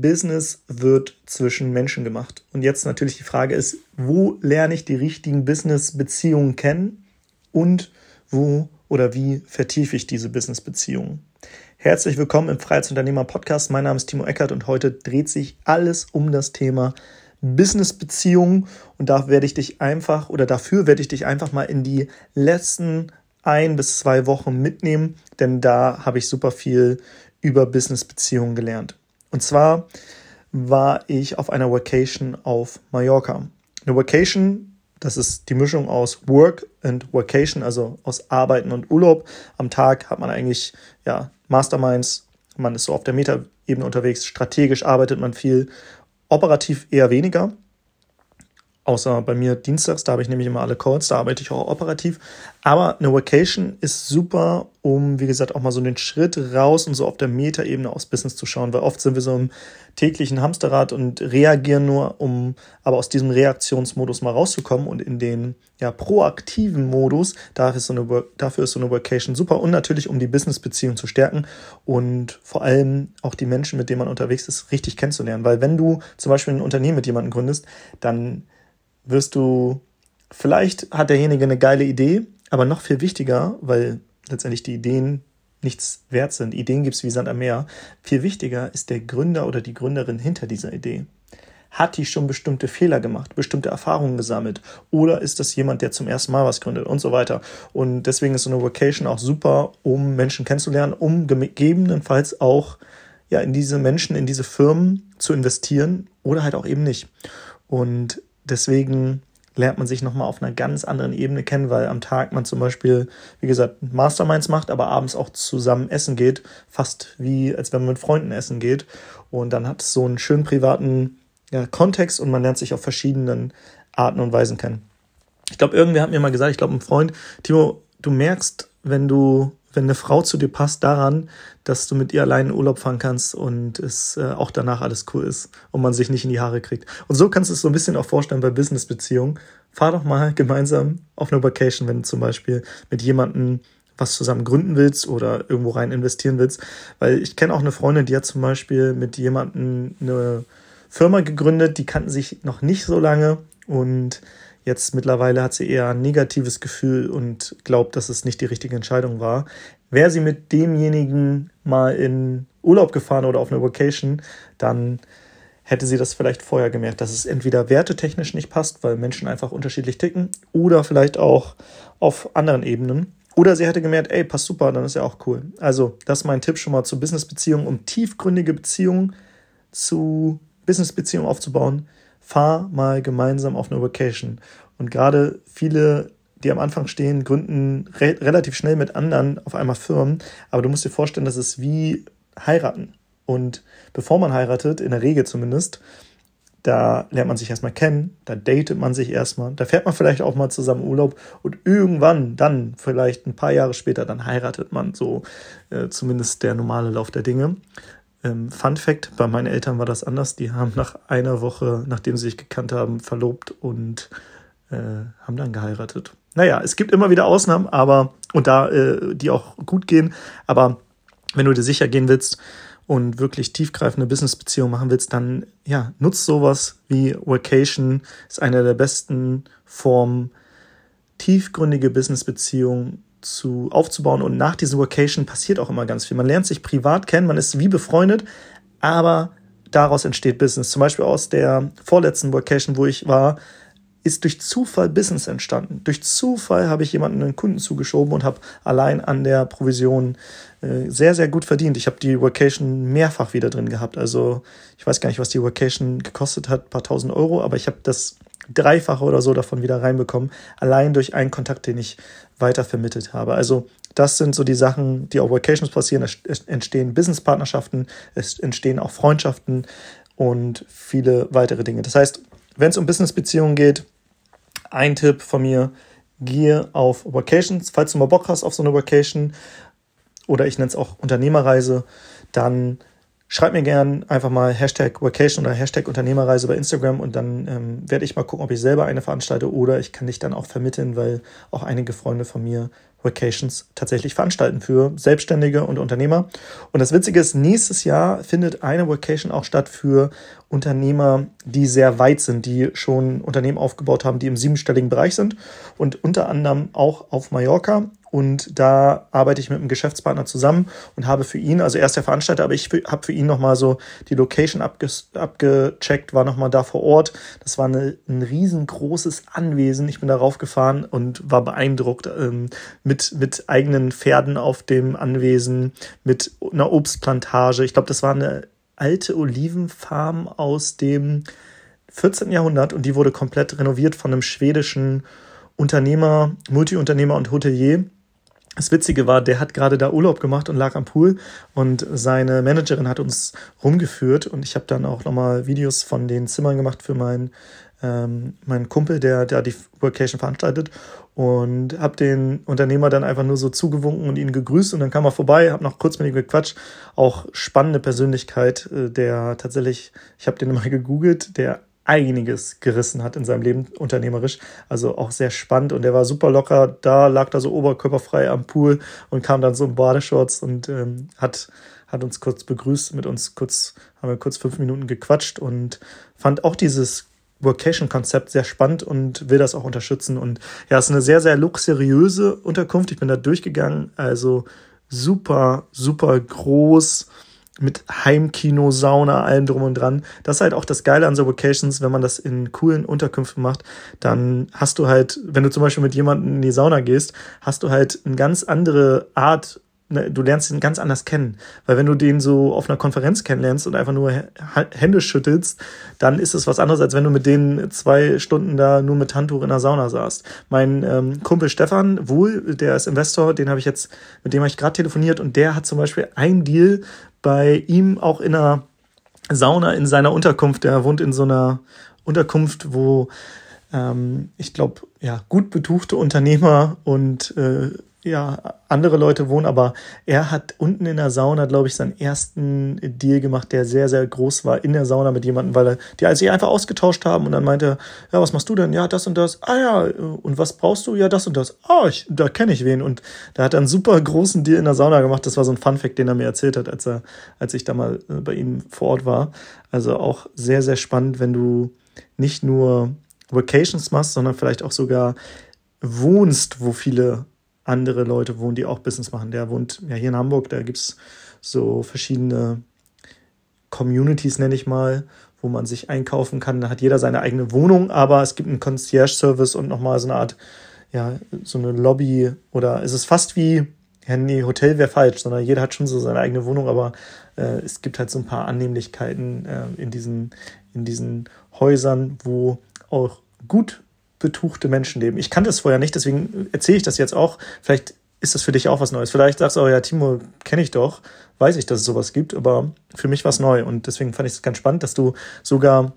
Business wird zwischen Menschen gemacht. Und jetzt natürlich die Frage ist, wo lerne ich die richtigen Business-Beziehungen kennen und wo oder wie vertiefe ich diese Business-Beziehungen? Herzlich willkommen im Freiheitsunternehmer-Podcast. Mein Name ist Timo Eckert und heute dreht sich alles um das Thema Business-Beziehungen. Und da werde ich dich einfach oder dafür werde ich dich einfach mal in die letzten ein bis zwei Wochen mitnehmen, denn da habe ich super viel über Business-Beziehungen gelernt. Und zwar war ich auf einer Vacation auf Mallorca. Eine Vacation, das ist die Mischung aus Work and Vacation, also aus Arbeiten und Urlaub. Am Tag hat man eigentlich ja, Masterminds, man ist so auf der Metaebene unterwegs, strategisch arbeitet man viel, operativ eher weniger. Außer bei mir dienstags, da habe ich nämlich immer alle Calls, da arbeite ich auch operativ. Aber eine Vacation ist super, um, wie gesagt, auch mal so den Schritt raus und so auf der Metaebene aufs Business zu schauen, weil oft sind wir so im täglichen Hamsterrad und reagieren nur, um aber aus diesem Reaktionsmodus mal rauszukommen und in den ja, proaktiven Modus, dafür ist, so eine, dafür ist so eine Vacation super und natürlich, um die Business-Beziehung zu stärken und vor allem auch die Menschen, mit denen man unterwegs ist, richtig kennenzulernen. Weil wenn du zum Beispiel ein Unternehmen mit jemandem gründest, dann wirst du, vielleicht hat derjenige eine geile Idee, aber noch viel wichtiger, weil letztendlich die Ideen nichts wert sind. Ideen gibt es wie Sand am Meer. Viel wichtiger ist der Gründer oder die Gründerin hinter dieser Idee. Hat die schon bestimmte Fehler gemacht, bestimmte Erfahrungen gesammelt? Oder ist das jemand, der zum ersten Mal was gründet und so weiter? Und deswegen ist so eine Vocation auch super, um Menschen kennenzulernen, um gegebenenfalls auch ja, in diese Menschen, in diese Firmen zu investieren oder halt auch eben nicht. Und deswegen lernt man sich nochmal auf einer ganz anderen Ebene kennen, weil am Tag man zum Beispiel, wie gesagt, Masterminds macht, aber abends auch zusammen essen geht, fast wie als wenn man mit Freunden essen geht. Und dann hat es so einen schönen privaten ja, Kontext und man lernt sich auf verschiedenen Arten und Weisen kennen. Ich glaube, irgendwer hat mir mal gesagt, ich glaube, ein Freund, Timo, du merkst, wenn du wenn eine Frau zu dir passt, daran, dass du mit ihr allein in Urlaub fahren kannst und es äh, auch danach alles cool ist und man sich nicht in die Haare kriegt. Und so kannst du es so ein bisschen auch vorstellen bei Business-Beziehungen. Fahr doch mal gemeinsam auf eine Vacation, wenn du zum Beispiel mit jemandem was zusammen gründen willst oder irgendwo rein investieren willst. Weil ich kenne auch eine Freundin, die hat zum Beispiel mit jemandem eine Firma gegründet, die kannten sich noch nicht so lange und Jetzt mittlerweile hat sie eher ein negatives Gefühl und glaubt, dass es nicht die richtige Entscheidung war. Wäre sie mit demjenigen mal in Urlaub gefahren oder auf eine Vacation, dann hätte sie das vielleicht vorher gemerkt, dass es entweder wertetechnisch nicht passt, weil Menschen einfach unterschiedlich ticken, oder vielleicht auch auf anderen Ebenen. Oder sie hätte gemerkt, ey, passt super, dann ist ja auch cool. Also, das ist mein Tipp schon mal zu Businessbeziehungen, um tiefgründige Beziehungen zu Businessbeziehungen aufzubauen fahr mal gemeinsam auf eine Vacation. Und gerade viele, die am Anfang stehen, gründen re relativ schnell mit anderen auf einmal Firmen. Aber du musst dir vorstellen, das ist wie heiraten. Und bevor man heiratet, in der Regel zumindest, da lernt man sich erstmal kennen, da datet man sich erstmal, da fährt man vielleicht auch mal zusammen Urlaub und irgendwann, dann vielleicht ein paar Jahre später, dann heiratet man so, äh, zumindest der normale Lauf der Dinge. Ähm, Fun Fact: Bei meinen Eltern war das anders. Die haben nach einer Woche, nachdem sie sich gekannt haben, verlobt und äh, haben dann geheiratet. Naja, es gibt immer wieder Ausnahmen, aber und da äh, die auch gut gehen. Aber wenn du dir sicher gehen willst und wirklich tiefgreifende Businessbeziehungen machen willst, dann ja, nutzt sowas wie Vacation. Ist eine der besten Formen, tiefgründige Businessbeziehungen zu, aufzubauen. Und nach diesem Vacation passiert auch immer ganz viel. Man lernt sich privat kennen, man ist wie befreundet, aber daraus entsteht Business. Zum Beispiel aus der vorletzten Vacation, wo ich war, ist durch Zufall Business entstanden. Durch Zufall habe ich jemanden einen Kunden zugeschoben und habe allein an der Provision äh, sehr, sehr gut verdient. Ich habe die Vacation mehrfach wieder drin gehabt. Also ich weiß gar nicht, was die Vacation gekostet hat, paar tausend Euro, aber ich habe das Dreifache oder so davon wieder reinbekommen, allein durch einen Kontakt, den ich weiter vermittelt habe. Also das sind so die Sachen, die auf Vacations passieren. Es entstehen Businesspartnerschaften, es entstehen auch Freundschaften und viele weitere Dinge. Das heißt, wenn es um Businessbeziehungen geht, ein Tipp von mir, gehe auf Vacations. Falls du mal Bock hast auf so eine Vacation oder ich nenne es auch Unternehmerreise, dann schreib mir gern einfach mal Hashtag Vacation oder Hashtag Unternehmerreise bei Instagram und dann ähm, werde ich mal gucken, ob ich selber eine veranstalte oder ich kann dich dann auch vermitteln, weil auch einige Freunde von mir Vacations tatsächlich veranstalten für Selbstständige und Unternehmer. Und das Witzige ist, nächstes Jahr findet eine Vacation auch statt für Unternehmer, die sehr weit sind, die schon Unternehmen aufgebaut haben, die im siebenstelligen Bereich sind und unter anderem auch auf Mallorca. Und da arbeite ich mit einem Geschäftspartner zusammen und habe für ihn, also er ist der Veranstalter, aber ich habe für ihn nochmal so die Location abge abgecheckt, war nochmal da vor Ort. Das war eine, ein riesengroßes Anwesen. Ich bin darauf gefahren und war beeindruckt ähm, mit, mit eigenen Pferden auf dem Anwesen, mit einer Obstplantage. Ich glaube, das war eine alte Olivenfarm aus dem 14. Jahrhundert und die wurde komplett renoviert von einem schwedischen Unternehmer, Multiunternehmer und Hotelier. Das Witzige war, der hat gerade da Urlaub gemacht und lag am Pool und seine Managerin hat uns rumgeführt und ich habe dann auch nochmal Videos von den Zimmern gemacht für meinen ähm, meinen Kumpel, der, der die Workation veranstaltet und habe den Unternehmer dann einfach nur so zugewunken und ihn gegrüßt und dann kam er vorbei, habe noch kurz mit ihm gequatscht. Auch spannende Persönlichkeit, äh, der tatsächlich, ich habe den mal gegoogelt, der einiges gerissen hat in seinem Leben unternehmerisch. Also auch sehr spannend und der war super locker. Da lag da so oberkörperfrei am Pool und kam dann so in Badeshorts und ähm, hat hat uns kurz begrüßt, mit uns kurz, haben wir kurz fünf Minuten gequatscht und fand auch dieses Workation-Konzept sehr spannend und will das auch unterstützen. Und ja, es ist eine sehr, sehr luxuriöse Unterkunft. Ich bin da durchgegangen. Also super, super groß mit Heimkino, Sauna, allem drum und dran. Das ist halt auch das Geile an so Vacations, wenn man das in coolen Unterkünften macht, dann hast du halt, wenn du zum Beispiel mit jemandem in die Sauna gehst, hast du halt eine ganz andere Art Ne, du lernst ihn ganz anders kennen. Weil wenn du den so auf einer Konferenz kennenlernst und einfach nur Hände schüttelst, dann ist es was anderes, als wenn du mit denen zwei Stunden da nur mit Handtuch in der Sauna saßt. Mein ähm, Kumpel Stefan Wohl, der ist Investor, den habe ich jetzt, mit dem habe ich gerade telefoniert und der hat zum Beispiel ein Deal bei ihm auch in einer Sauna in seiner Unterkunft. Der wohnt in so einer Unterkunft, wo ähm, ich glaube, ja, gut betuchte Unternehmer und äh, ja, andere Leute wohnen, aber er hat unten in der Sauna, glaube ich, seinen ersten Deal gemacht, der sehr, sehr groß war in der Sauna mit jemandem, weil er, die sich einfach ausgetauscht haben und dann meinte, ja, was machst du denn? Ja, das und das. Ah ja, und was brauchst du? Ja, das und das. Ah, ich, da kenne ich wen. Und da hat er einen super großen Deal in der Sauna gemacht. Das war so ein Funfact, den er mir erzählt hat, als er, als ich da mal äh, bei ihm vor Ort war. Also auch sehr, sehr spannend, wenn du nicht nur Vacations machst, sondern vielleicht auch sogar wohnst, wo viele andere Leute wohnen, die auch Business machen. Der wohnt ja hier in Hamburg, da gibt es so verschiedene Communities, nenne ich mal, wo man sich einkaufen kann. Da hat jeder seine eigene Wohnung, aber es gibt einen Concierge-Service und nochmal so eine Art, ja, so eine Lobby oder es ist fast wie, ja, nee, Hotel wäre falsch, sondern jeder hat schon so seine eigene Wohnung, aber äh, es gibt halt so ein paar Annehmlichkeiten äh, in, diesen, in diesen Häusern, wo auch gut betuchte Menschen leben. Ich kannte es vorher nicht, deswegen erzähle ich das jetzt auch. Vielleicht ist das für dich auch was Neues. Vielleicht sagst du, oh ja, Timo, kenne ich doch, weiß ich, dass es sowas gibt, aber für mich war es neu und deswegen fand ich es ganz spannend, dass du sogar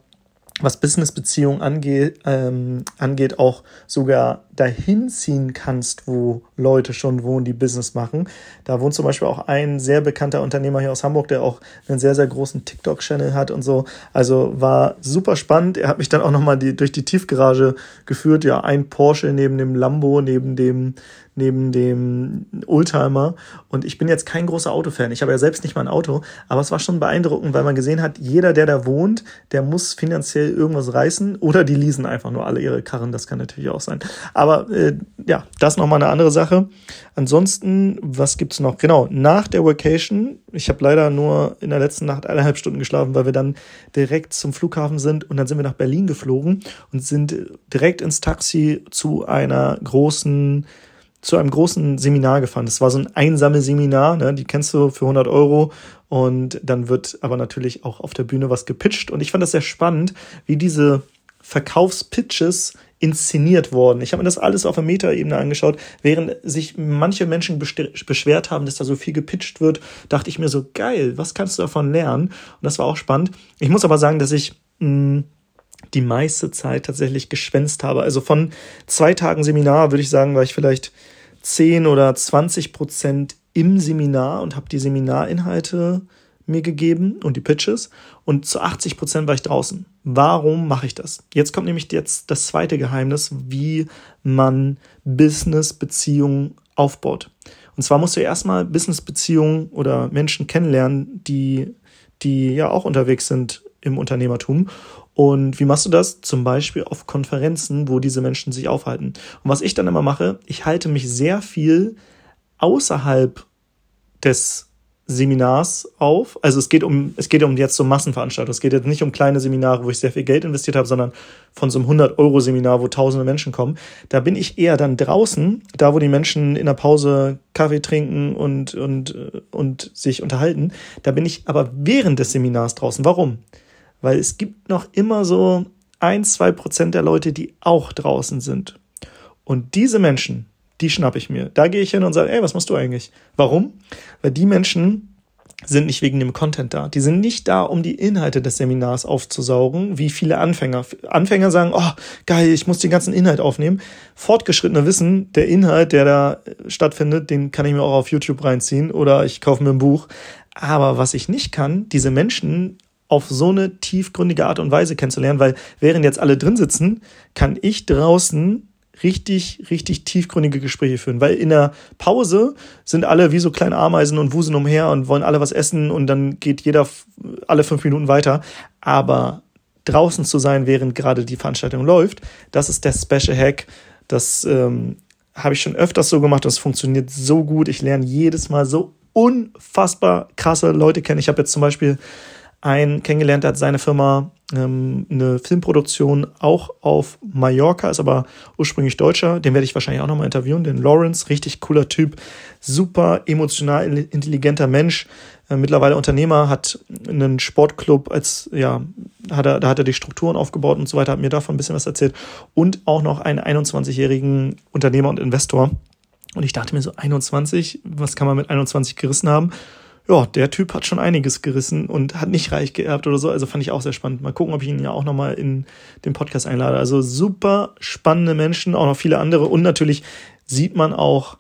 was Business-Beziehungen angeht, ähm, angeht, auch sogar dahin ziehen kannst, wo Leute schon wohnen, die Business machen. Da wohnt zum Beispiel auch ein sehr bekannter Unternehmer hier aus Hamburg, der auch einen sehr, sehr großen TikTok-Channel hat und so. Also war super spannend. Er hat mich dann auch nochmal die, durch die Tiefgarage geführt. Ja, ein Porsche neben dem Lambo, neben dem, neben dem Oldtimer. Und ich bin jetzt kein großer Autofan. Ich habe ja selbst nicht mal ein Auto, aber es war schon beeindruckend, weil man gesehen hat, jeder, der da wohnt, der muss finanziell irgendwas reißen oder die leasen einfach nur alle ihre Karren. Das kann natürlich auch sein. Aber äh, ja, das nochmal eine andere Sache. Ansonsten, was gibt's noch? Genau, nach der Vacation, ich habe leider nur in der letzten Nacht eineinhalb Stunden geschlafen, weil wir dann direkt zum Flughafen sind und dann sind wir nach Berlin geflogen und sind direkt ins Taxi zu einer großen zu einem großen Seminar gefahren. Das war so ein Einsammelseminar, ne? die kennst du für 100 Euro und dann wird aber natürlich auch auf der Bühne was gepitcht und ich fand das sehr spannend, wie diese Verkaufspitches inszeniert worden. Ich habe mir das alles auf der Metaebene angeschaut. Während sich manche Menschen beschwert haben, dass da so viel gepitcht wird, dachte ich mir so, geil, was kannst du davon lernen? Und das war auch spannend. Ich muss aber sagen, dass ich mh, mm, die meiste Zeit tatsächlich geschwänzt habe. Also von zwei Tagen Seminar würde ich sagen, war ich vielleicht 10 oder 20 Prozent im Seminar und habe die Seminarinhalte mir gegeben und die Pitches und zu 80 Prozent war ich draußen. Warum mache ich das? Jetzt kommt nämlich jetzt das zweite Geheimnis, wie man Business-Beziehungen aufbaut. Und zwar musst du erstmal Business-Beziehungen oder Menschen kennenlernen, die, die ja auch unterwegs sind im Unternehmertum. Und wie machst du das? Zum Beispiel auf Konferenzen, wo diese Menschen sich aufhalten. Und was ich dann immer mache, ich halte mich sehr viel außerhalb des Seminars auf. Also es geht um, es geht um jetzt so Massenveranstaltungen. Es geht jetzt nicht um kleine Seminare, wo ich sehr viel Geld investiert habe, sondern von so einem 100-Euro-Seminar, wo tausende Menschen kommen. Da bin ich eher dann draußen, da wo die Menschen in der Pause Kaffee trinken und, und, und sich unterhalten. Da bin ich aber während des Seminars draußen. Warum? Weil es gibt noch immer so ein, zwei Prozent der Leute, die auch draußen sind. Und diese Menschen, die schnappe ich mir. Da gehe ich hin und sage, ey, was machst du eigentlich? Warum? Weil die Menschen sind nicht wegen dem Content da. Die sind nicht da, um die Inhalte des Seminars aufzusaugen, wie viele Anfänger. Anfänger sagen, oh, geil, ich muss den ganzen Inhalt aufnehmen. Fortgeschrittene wissen, der Inhalt, der da stattfindet, den kann ich mir auch auf YouTube reinziehen oder ich kaufe mir ein Buch. Aber was ich nicht kann, diese Menschen auf so eine tiefgründige Art und Weise kennenzulernen, weil während jetzt alle drin sitzen, kann ich draußen richtig, richtig tiefgründige Gespräche führen. Weil in der Pause sind alle wie so kleine Ameisen und wusen umher und wollen alle was essen und dann geht jeder alle fünf Minuten weiter. Aber draußen zu sein, während gerade die Veranstaltung läuft, das ist der Special Hack. Das ähm, habe ich schon öfters so gemacht. Das funktioniert so gut. Ich lerne jedes Mal so unfassbar krasse Leute kennen. Ich habe jetzt zum Beispiel einen kennengelernt, der hat seine Firma ähm, eine Filmproduktion auch auf Mallorca, ist aber ursprünglich Deutscher. Den werde ich wahrscheinlich auch nochmal interviewen. Den Lawrence, richtig cooler Typ, super emotional intelligenter Mensch, äh, mittlerweile Unternehmer, hat einen Sportclub als, ja, hat er, da hat er die Strukturen aufgebaut und so weiter, hat mir davon ein bisschen was erzählt. Und auch noch einen 21-jährigen Unternehmer und Investor. Und ich dachte mir so, 21, was kann man mit 21 gerissen haben? Ja, der Typ hat schon einiges gerissen und hat nicht reich geerbt oder so. Also fand ich auch sehr spannend. Mal gucken, ob ich ihn ja auch nochmal in den Podcast einlade. Also super spannende Menschen, auch noch viele andere. Und natürlich sieht man auch,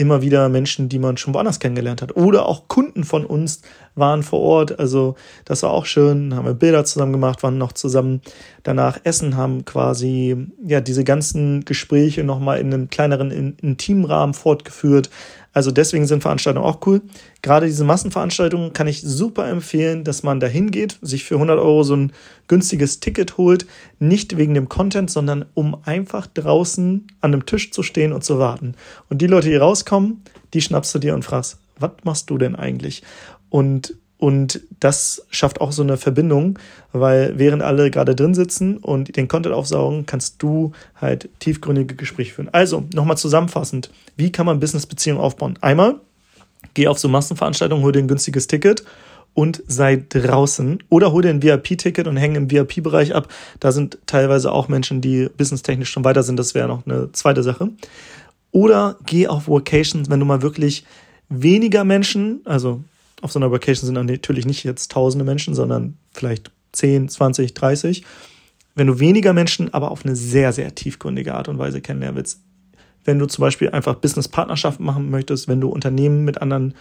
immer wieder Menschen, die man schon woanders kennengelernt hat. Oder auch Kunden von uns waren vor Ort. Also das war auch schön. Haben wir Bilder zusammen gemacht, waren noch zusammen danach essen, haben quasi ja diese ganzen Gespräche nochmal in einem kleineren Intimrahmen fortgeführt. Also deswegen sind Veranstaltungen auch cool. Gerade diese Massenveranstaltungen kann ich super empfehlen, dass man da hingeht, sich für 100 Euro so ein günstiges Ticket holt. Nicht wegen dem Content, sondern um einfach draußen an einem Tisch zu stehen und zu warten. Und die Leute, die rauskommen, die schnappst du dir und fragst, was machst du denn eigentlich? Und und das schafft auch so eine Verbindung, weil während alle gerade drin sitzen und den Content aufsaugen, kannst du halt tiefgründige Gespräche führen. Also, nochmal zusammenfassend, wie kann man Business-Beziehungen aufbauen? Einmal, geh auf so Massenveranstaltungen, hol dir ein günstiges Ticket und sei draußen. Oder hol dir ein VIP-Ticket und häng im VIP-Bereich ab. Da sind teilweise auch Menschen, die businesstechnisch schon weiter sind. Das wäre noch eine zweite Sache. Oder geh auf Vocations, wenn du mal wirklich weniger Menschen, also auf so einer Vacation sind natürlich nicht jetzt tausende Menschen, sondern vielleicht 10, 20, 30. Wenn du weniger Menschen, aber auf eine sehr, sehr tiefgründige Art und Weise kennenlernen willst, wenn du zum Beispiel einfach Business-Partnerschaften machen möchtest, wenn du Unternehmen mit anderen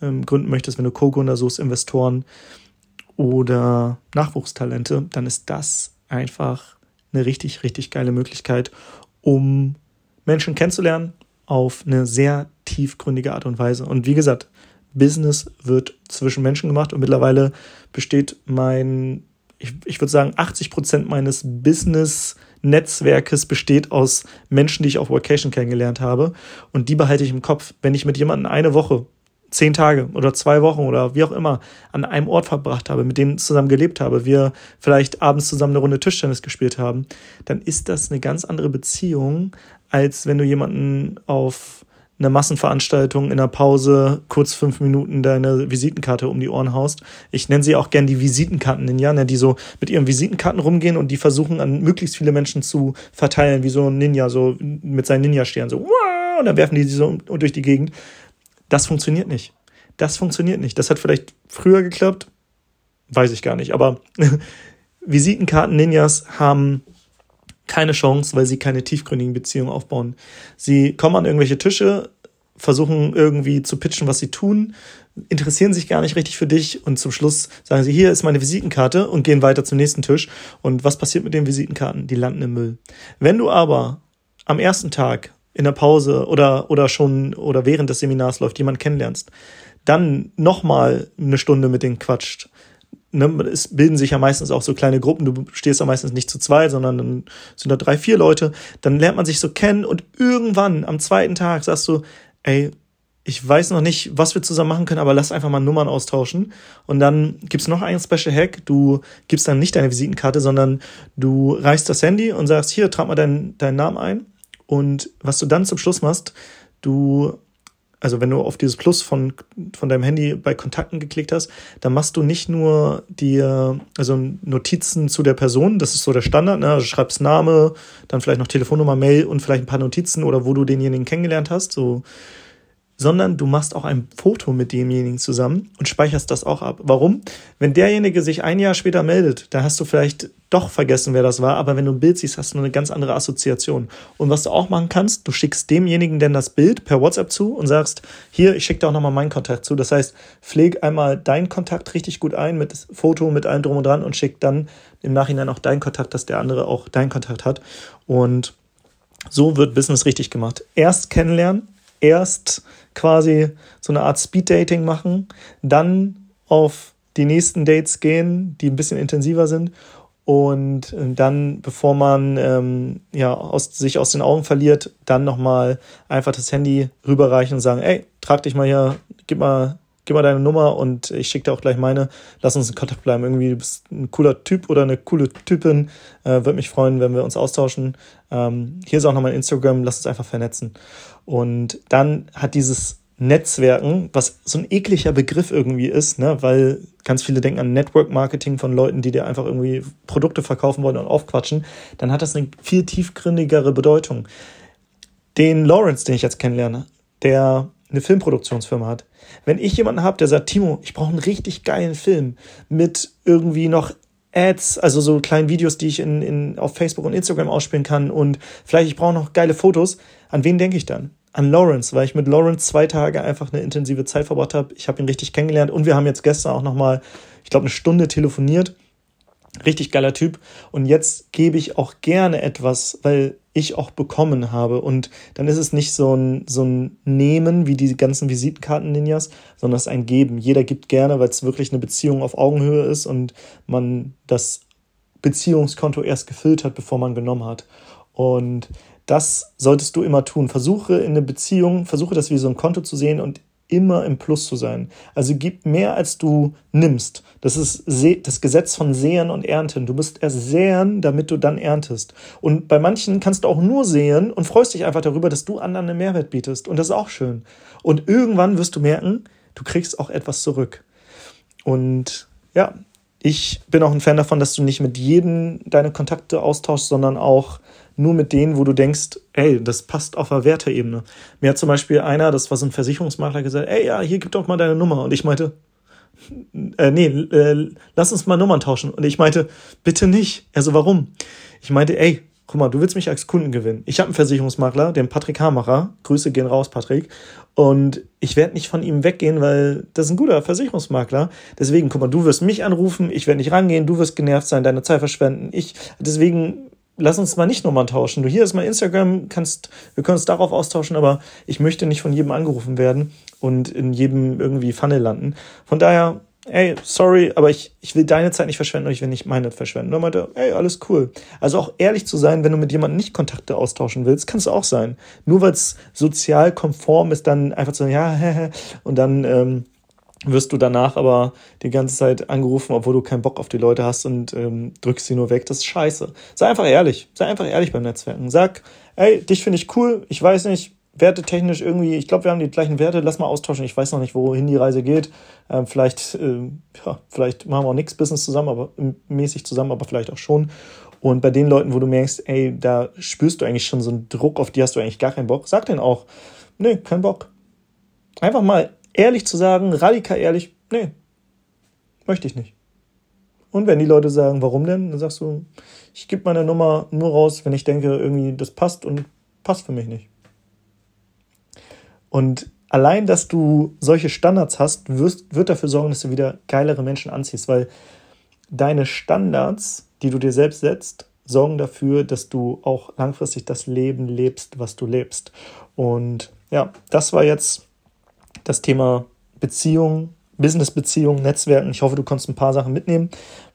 ähm, gründen möchtest, wenn du Co-Gründer suchst, Investoren oder Nachwuchstalente, dann ist das einfach eine richtig, richtig geile Möglichkeit, um Menschen kennenzulernen auf eine sehr tiefgründige Art und Weise. Und wie gesagt, Business wird zwischen Menschen gemacht und mittlerweile besteht mein, ich, ich würde sagen, 80 Prozent meines Business-Netzwerkes besteht aus Menschen, die ich auf Vacation kennengelernt habe und die behalte ich im Kopf. Wenn ich mit jemandem eine Woche, zehn Tage oder zwei Wochen oder wie auch immer an einem Ort verbracht habe, mit denen zusammen gelebt habe, wir vielleicht abends zusammen eine Runde Tischtennis gespielt haben, dann ist das eine ganz andere Beziehung, als wenn du jemanden auf einer Massenveranstaltung in der Pause kurz fünf Minuten deine Visitenkarte um die Ohren haust. Ich nenne sie auch gern die Visitenkarten-Ninja, ne, die so mit ihren Visitenkarten rumgehen und die versuchen an möglichst viele Menschen zu verteilen, wie so ein Ninja, so mit seinen Ninja-Stern, so und dann werfen die sie so durch die Gegend. Das funktioniert nicht. Das funktioniert nicht. Das hat vielleicht früher geklappt, weiß ich gar nicht, aber Visitenkarten-Ninjas haben keine Chance, weil sie keine tiefgründigen Beziehungen aufbauen. Sie kommen an irgendwelche Tische, versuchen irgendwie zu pitchen, was sie tun, interessieren sich gar nicht richtig für dich und zum Schluss sagen sie, hier ist meine Visitenkarte und gehen weiter zum nächsten Tisch. Und was passiert mit den Visitenkarten? Die landen im Müll. Wenn du aber am ersten Tag in der Pause oder, oder schon oder während des Seminars läuft, jemand kennenlernst, dann nochmal eine Stunde mit denen quatscht. Ne, es bilden sich ja meistens auch so kleine Gruppen, du stehst ja meistens nicht zu zwei, sondern dann sind da drei, vier Leute, dann lernt man sich so kennen und irgendwann am zweiten Tag sagst du, ey, ich weiß noch nicht, was wir zusammen machen können, aber lass einfach mal Nummern austauschen. Und dann gibt's noch einen Special Hack. Du gibst dann nicht deine Visitenkarte, sondern du reichst das Handy und sagst, hier, trag mal deinen, deinen Namen ein. Und was du dann zum Schluss machst, du, also wenn du auf dieses Plus von, von deinem Handy bei Kontakten geklickt hast, dann machst du nicht nur dir, also Notizen zu der Person, das ist so der Standard, ne? Also schreibst Name, dann vielleicht noch Telefonnummer, Mail und vielleicht ein paar Notizen oder wo du denjenigen kennengelernt hast, so sondern du machst auch ein Foto mit demjenigen zusammen und speicherst das auch ab. Warum? Wenn derjenige sich ein Jahr später meldet, dann hast du vielleicht doch vergessen, wer das war, aber wenn du ein Bild siehst, hast du eine ganz andere Assoziation. Und was du auch machen kannst, du schickst demjenigen denn das Bild per WhatsApp zu und sagst, hier, ich schicke dir auch nochmal meinen Kontakt zu. Das heißt, pfleg einmal deinen Kontakt richtig gut ein mit Foto, mit allem drum und dran und schick dann im Nachhinein auch deinen Kontakt, dass der andere auch deinen Kontakt hat. Und so wird Business richtig gemacht. Erst kennenlernen, erst quasi so eine Art Speed-Dating machen, dann auf die nächsten Dates gehen, die ein bisschen intensiver sind und dann, bevor man ähm, ja aus, sich aus den Augen verliert, dann nochmal einfach das Handy rüberreichen und sagen, ey, trag dich mal hier, gib mal, gib mal deine Nummer und ich schicke dir auch gleich meine. Lass uns in Kontakt bleiben. Irgendwie du bist ein cooler Typ oder eine coole Typin. Äh, Würde mich freuen, wenn wir uns austauschen. Ähm, hier ist auch nochmal Instagram, lass uns einfach vernetzen. Und dann hat dieses Netzwerken, was so ein ekliger Begriff irgendwie ist, ne, weil ganz viele denken an Network Marketing von Leuten, die dir einfach irgendwie Produkte verkaufen wollen und aufquatschen, dann hat das eine viel tiefgründigere Bedeutung. Den Lawrence, den ich jetzt kennenlerne, der eine Filmproduktionsfirma hat. Wenn ich jemanden habe, der sagt, Timo, ich brauche einen richtig geilen Film mit irgendwie noch Ads, also so kleinen Videos, die ich in, in, auf Facebook und Instagram ausspielen kann und vielleicht ich brauche noch geile Fotos, an wen denke ich dann? An Lawrence, weil ich mit Lawrence zwei Tage einfach eine intensive Zeit verbracht habe. Ich habe ihn richtig kennengelernt und wir haben jetzt gestern auch nochmal, ich glaube, eine Stunde telefoniert. Richtig geiler Typ. Und jetzt gebe ich auch gerne etwas, weil ich auch bekommen habe. Und dann ist es nicht so ein, so ein Nehmen wie die ganzen Visitenkarten-Ninjas, sondern es ist ein Geben. Jeder gibt gerne, weil es wirklich eine Beziehung auf Augenhöhe ist und man das Beziehungskonto erst gefüllt hat, bevor man genommen hat. Und das solltest du immer tun. Versuche in eine Beziehung, versuche das wie so ein Konto zu sehen und immer im Plus zu sein. Also gib mehr, als du nimmst. Das ist das Gesetz von Sehen und Ernten. Du musst erst säen, damit du dann erntest. Und bei manchen kannst du auch nur säen und freust dich einfach darüber, dass du anderen einen Mehrwert bietest. Und das ist auch schön. Und irgendwann wirst du merken, du kriegst auch etwas zurück. Und ja, ich bin auch ein Fan davon, dass du nicht mit jedem deine Kontakte austauschst, sondern auch nur mit denen, wo du denkst, ey, das passt auf der Werteebene. Mir hat zum Beispiel einer, das war so ein Versicherungsmakler, gesagt, ey, ja, hier gib doch mal deine Nummer. Und ich meinte, äh, nee, äh, lass uns mal Nummern tauschen. Und ich meinte, bitte nicht. Also warum? Ich meinte, ey, guck mal, du willst mich als Kunden gewinnen. Ich habe einen Versicherungsmakler, den Patrick Hamacher. Grüße gehen raus, Patrick. Und ich werde nicht von ihm weggehen, weil das ist ein guter Versicherungsmakler. Deswegen, guck mal, du wirst mich anrufen, ich werde nicht rangehen, du wirst genervt sein, deine Zeit verschwenden. Ich, deswegen lass uns mal nicht Nummern tauschen. Du hier ist mein Instagram, kannst, wir können uns darauf austauschen, aber ich möchte nicht von jedem angerufen werden und in jedem irgendwie Funnel landen. Von daher, ey, sorry, aber ich, ich will deine Zeit nicht verschwenden und ich will nicht meine verschwenden. Und meinte, ey, alles cool. Also auch ehrlich zu sein, wenn du mit jemandem nicht Kontakte austauschen willst, kannst du auch sein. Nur weil es sozial konform ist, dann einfach zu sagen, ja, und dann ähm, wirst du danach aber die ganze Zeit angerufen, obwohl du keinen Bock auf die Leute hast und ähm, drückst sie nur weg. Das ist scheiße. Sei einfach ehrlich. Sei einfach ehrlich beim Netzwerken. Sag, ey, dich finde ich cool. Ich weiß nicht, wertetechnisch irgendwie, ich glaube, wir haben die gleichen Werte. Lass mal austauschen. Ich weiß noch nicht, wohin die Reise geht. Ähm, vielleicht, äh, ja, vielleicht machen wir auch nichts Business zusammen, aber mäßig zusammen, aber vielleicht auch schon. Und bei den Leuten, wo du merkst, ey, da spürst du eigentlich schon so einen Druck, auf die hast du eigentlich gar keinen Bock, sag denen auch, nee, kein Bock. Einfach mal ehrlich zu sagen, radikal ehrlich, nee, möchte ich nicht. Und wenn die Leute sagen, warum denn, dann sagst du, ich gebe meine Nummer nur raus, wenn ich denke, irgendwie das passt und passt für mich nicht. Und allein, dass du solche Standards hast, wirst, wird dafür sorgen, dass du wieder geilere Menschen anziehst, weil deine Standards, die du dir selbst setzt, sorgen dafür, dass du auch langfristig das Leben lebst, was du lebst. Und ja, das war jetzt das Thema Beziehung, Business-Beziehungen, Netzwerken. Ich hoffe, du konntest ein paar Sachen mitnehmen.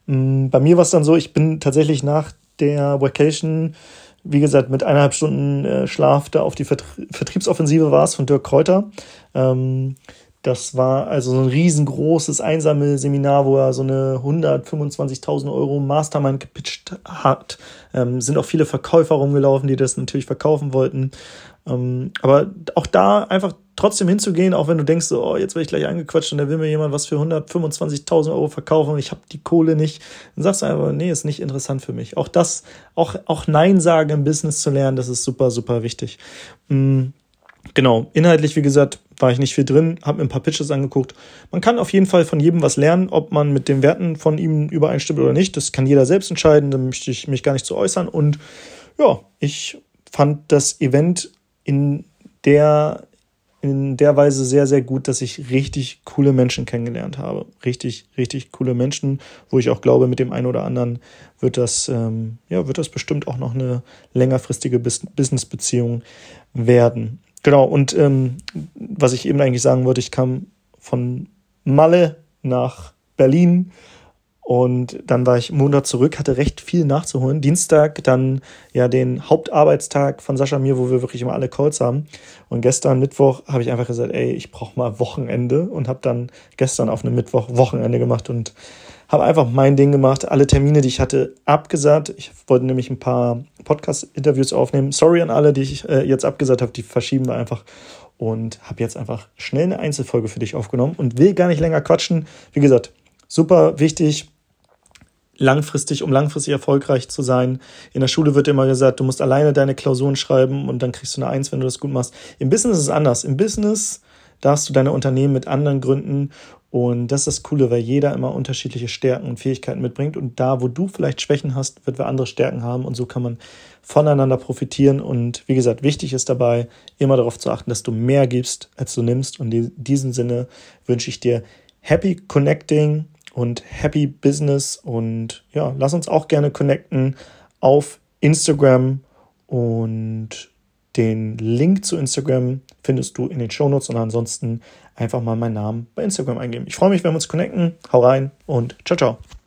Mm, bei mir war es dann so, ich bin tatsächlich nach der Vacation, wie gesagt, mit eineinhalb Stunden äh, Schlaf da auf die Vertrie Vertriebsoffensive war es von Dirk Kräuter. Ähm, das war also so ein riesengroßes einsame Seminar, wo er so eine 125.000 Euro Mastermind gepitcht hat. Ähm, sind auch viele Verkäufer rumgelaufen, die das natürlich verkaufen wollten. Ähm, aber auch da einfach trotzdem hinzugehen, auch wenn du denkst, so, oh, jetzt werde ich gleich angequatscht und da will mir jemand was für 125.000 Euro verkaufen und ich habe die Kohle nicht, dann sagst du einfach, nee, ist nicht interessant für mich. Auch das, auch, auch Nein sagen im Business zu lernen, das ist super, super wichtig. Mhm. Genau, inhaltlich, wie gesagt, war ich nicht viel drin, habe mir ein paar Pitches angeguckt. Man kann auf jeden Fall von jedem was lernen, ob man mit den Werten von ihm übereinstimmt oder nicht. Das kann jeder selbst entscheiden, da möchte ich mich gar nicht zu äußern. Und ja, ich fand das Event in der, in der Weise sehr, sehr gut, dass ich richtig coole Menschen kennengelernt habe. Richtig, richtig coole Menschen, wo ich auch glaube, mit dem einen oder anderen wird das, ähm, ja, wird das bestimmt auch noch eine längerfristige Business-Beziehung werden. Genau, und ähm, was ich eben eigentlich sagen wollte, ich kam von Malle nach Berlin und dann war ich Montag zurück, hatte recht viel nachzuholen. Dienstag dann ja den Hauptarbeitstag von Sascha mir, wo wir wirklich immer alle Calls haben. Und gestern Mittwoch habe ich einfach gesagt, ey, ich brauche mal Wochenende und habe dann gestern auf einem Mittwoch Wochenende gemacht und habe einfach mein Ding gemacht, alle Termine, die ich hatte, abgesagt. Ich wollte nämlich ein paar Podcast-Interviews aufnehmen. Sorry an alle, die ich äh, jetzt abgesagt habe, die verschieben wir einfach. Und habe jetzt einfach schnell eine Einzelfolge für dich aufgenommen und will gar nicht länger quatschen. Wie gesagt, super wichtig, langfristig, um langfristig erfolgreich zu sein. In der Schule wird immer gesagt, du musst alleine deine Klausuren schreiben und dann kriegst du eine Eins, wenn du das gut machst. Im Business ist es anders. Im Business darfst du deine Unternehmen mit anderen gründen und das ist das Coole, weil jeder immer unterschiedliche Stärken und Fähigkeiten mitbringt. Und da, wo du vielleicht Schwächen hast, wird wer andere Stärken haben. Und so kann man voneinander profitieren. Und wie gesagt, wichtig ist dabei, immer darauf zu achten, dass du mehr gibst, als du nimmst. Und in diesem Sinne wünsche ich dir Happy Connecting und Happy Business. Und ja, lass uns auch gerne connecten auf Instagram. Und den Link zu Instagram findest du in den Shownotes und ansonsten einfach mal meinen Namen bei Instagram eingeben. Ich freue mich, wenn wir uns connecten. Hau rein und ciao, ciao.